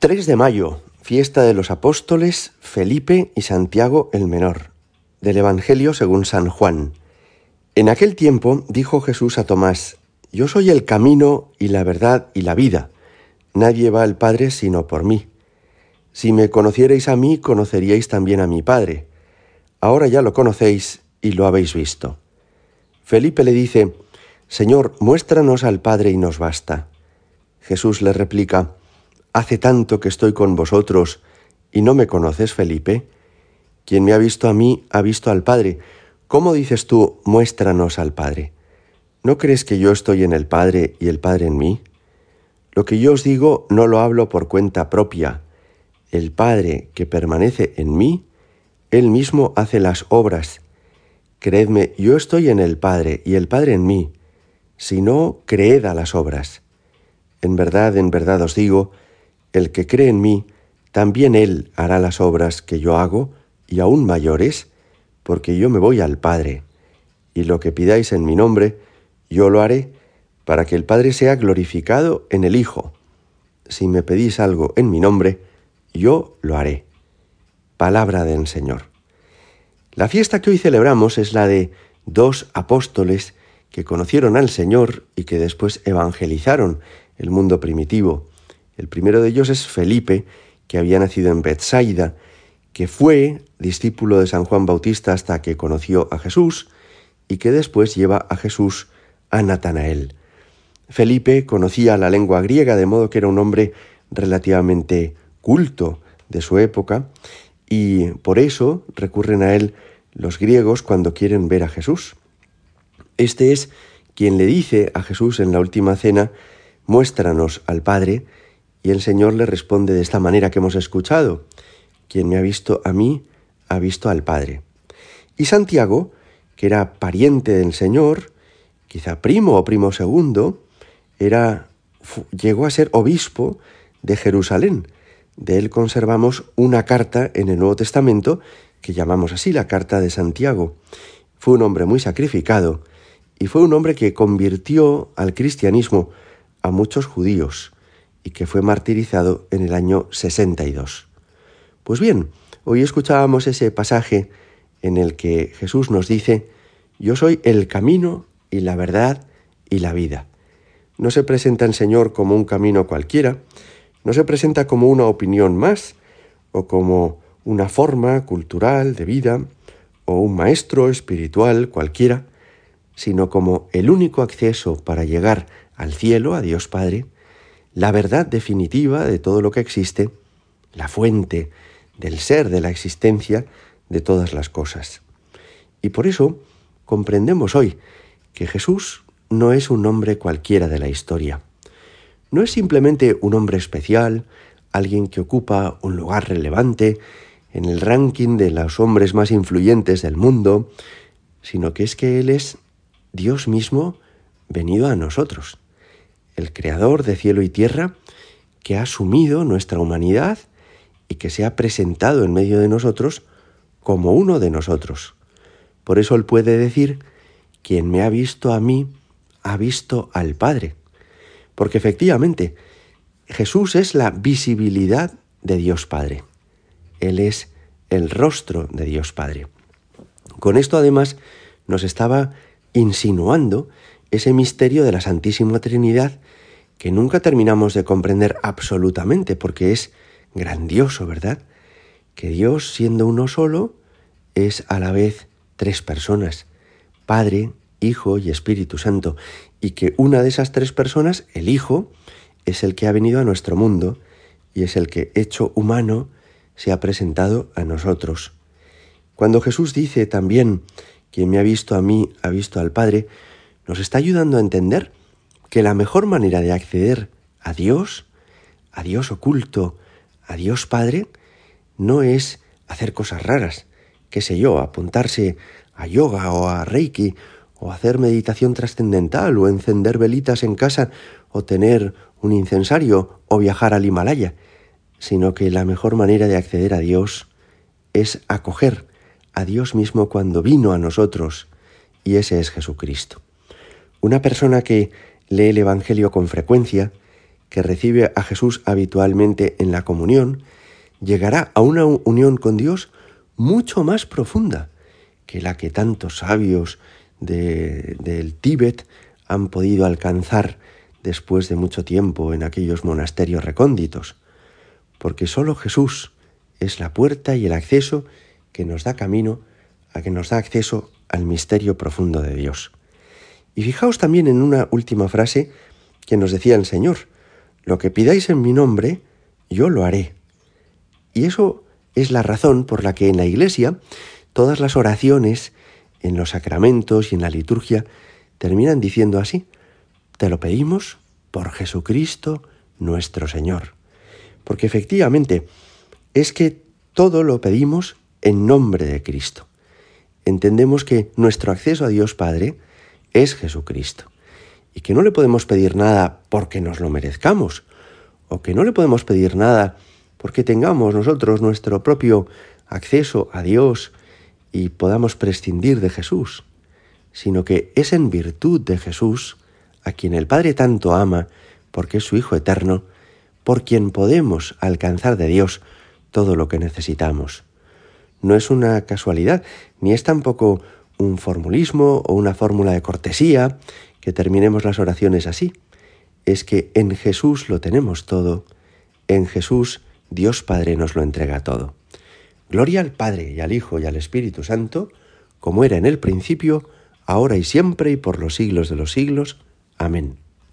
3 de mayo, fiesta de los apóstoles Felipe y Santiago el Menor, del Evangelio según San Juan. En aquel tiempo dijo Jesús a Tomás, Yo soy el camino y la verdad y la vida. Nadie va al Padre sino por mí. Si me conocierais a mí, conoceríais también a mi Padre. Ahora ya lo conocéis y lo habéis visto. Felipe le dice, Señor, muéstranos al Padre y nos basta. Jesús le replica, Hace tanto que estoy con vosotros y no me conoces, Felipe. Quien me ha visto a mí ha visto al Padre. ¿Cómo dices tú, muéstranos al Padre? ¿No crees que yo estoy en el Padre y el Padre en mí? Lo que yo os digo no lo hablo por cuenta propia. El Padre que permanece en mí, Él mismo hace las obras. Creedme, yo estoy en el Padre y el Padre en mí. Si no, creed a las obras. En verdad, en verdad os digo, el que cree en mí, también él hará las obras que yo hago, y aún mayores, porque yo me voy al Padre, y lo que pidáis en mi nombre, yo lo haré, para que el Padre sea glorificado en el Hijo. Si me pedís algo en mi nombre, yo lo haré. Palabra del Señor. La fiesta que hoy celebramos es la de dos apóstoles que conocieron al Señor y que después evangelizaron el mundo primitivo. El primero de ellos es Felipe, que había nacido en Bethsaida, que fue discípulo de San Juan Bautista hasta que conoció a Jesús y que después lleva a Jesús a Natanael. Felipe conocía la lengua griega, de modo que era un hombre relativamente culto de su época, y por eso recurren a él los griegos cuando quieren ver a Jesús. Este es quien le dice a Jesús en la última cena, muéstranos al Padre, y el Señor le responde de esta manera que hemos escuchado, quien me ha visto a mí, ha visto al Padre. Y Santiago, que era pariente del Señor, quizá primo o primo segundo, era, llegó a ser obispo de Jerusalén. De él conservamos una carta en el Nuevo Testamento que llamamos así la carta de Santiago. Fue un hombre muy sacrificado y fue un hombre que convirtió al cristianismo a muchos judíos y que fue martirizado en el año 62. Pues bien, hoy escuchábamos ese pasaje en el que Jesús nos dice, yo soy el camino y la verdad y la vida. No se presenta el Señor como un camino cualquiera, no se presenta como una opinión más o como una forma cultural de vida o un maestro espiritual cualquiera, sino como el único acceso para llegar al cielo, a Dios Padre, la verdad definitiva de todo lo que existe, la fuente del ser, de la existencia de todas las cosas. Y por eso comprendemos hoy que Jesús no es un hombre cualquiera de la historia. No es simplemente un hombre especial, alguien que ocupa un lugar relevante en el ranking de los hombres más influyentes del mundo, sino que es que Él es Dios mismo venido a nosotros el Creador de cielo y tierra, que ha asumido nuestra humanidad y que se ha presentado en medio de nosotros como uno de nosotros. Por eso Él puede decir, quien me ha visto a mí, ha visto al Padre. Porque efectivamente, Jesús es la visibilidad de Dios Padre. Él es el rostro de Dios Padre. Con esto además nos estaba insinuando ese misterio de la Santísima Trinidad que nunca terminamos de comprender absolutamente porque es grandioso, ¿verdad? Que Dios, siendo uno solo, es a la vez tres personas, Padre, Hijo y Espíritu Santo, y que una de esas tres personas, el Hijo, es el que ha venido a nuestro mundo y es el que, hecho humano, se ha presentado a nosotros. Cuando Jesús dice también, quien me ha visto a mí, ha visto al Padre, nos está ayudando a entender que la mejor manera de acceder a Dios, a Dios oculto, a Dios Padre, no es hacer cosas raras, qué sé yo, apuntarse a yoga o a reiki o hacer meditación trascendental o encender velitas en casa o tener un incensario o viajar al Himalaya, sino que la mejor manera de acceder a Dios es acoger a Dios mismo cuando vino a nosotros, y ese es Jesucristo. Una persona que lee el Evangelio con frecuencia, que recibe a Jesús habitualmente en la comunión, llegará a una unión con Dios mucho más profunda que la que tantos sabios del Tíbet han podido alcanzar después de mucho tiempo en aquellos monasterios recónditos, porque sólo Jesús es la puerta y el acceso que nos da camino a que nos da acceso al misterio profundo de Dios. Y fijaos también en una última frase que nos decía el Señor, lo que pidáis en mi nombre, yo lo haré. Y eso es la razón por la que en la Iglesia todas las oraciones, en los sacramentos y en la liturgia, terminan diciendo así, te lo pedimos por Jesucristo nuestro Señor. Porque efectivamente es que todo lo pedimos en nombre de Cristo. Entendemos que nuestro acceso a Dios Padre es Jesucristo y que no le podemos pedir nada porque nos lo merezcamos o que no le podemos pedir nada porque tengamos nosotros nuestro propio acceso a Dios y podamos prescindir de Jesús, sino que es en virtud de Jesús, a quien el Padre tanto ama, porque es su Hijo eterno, por quien podemos alcanzar de Dios todo lo que necesitamos. No es una casualidad, ni es tampoco un formulismo o una fórmula de cortesía que terminemos las oraciones así. Es que en Jesús lo tenemos todo, en Jesús Dios Padre nos lo entrega todo. Gloria al Padre y al Hijo y al Espíritu Santo, como era en el principio, ahora y siempre y por los siglos de los siglos. Amén.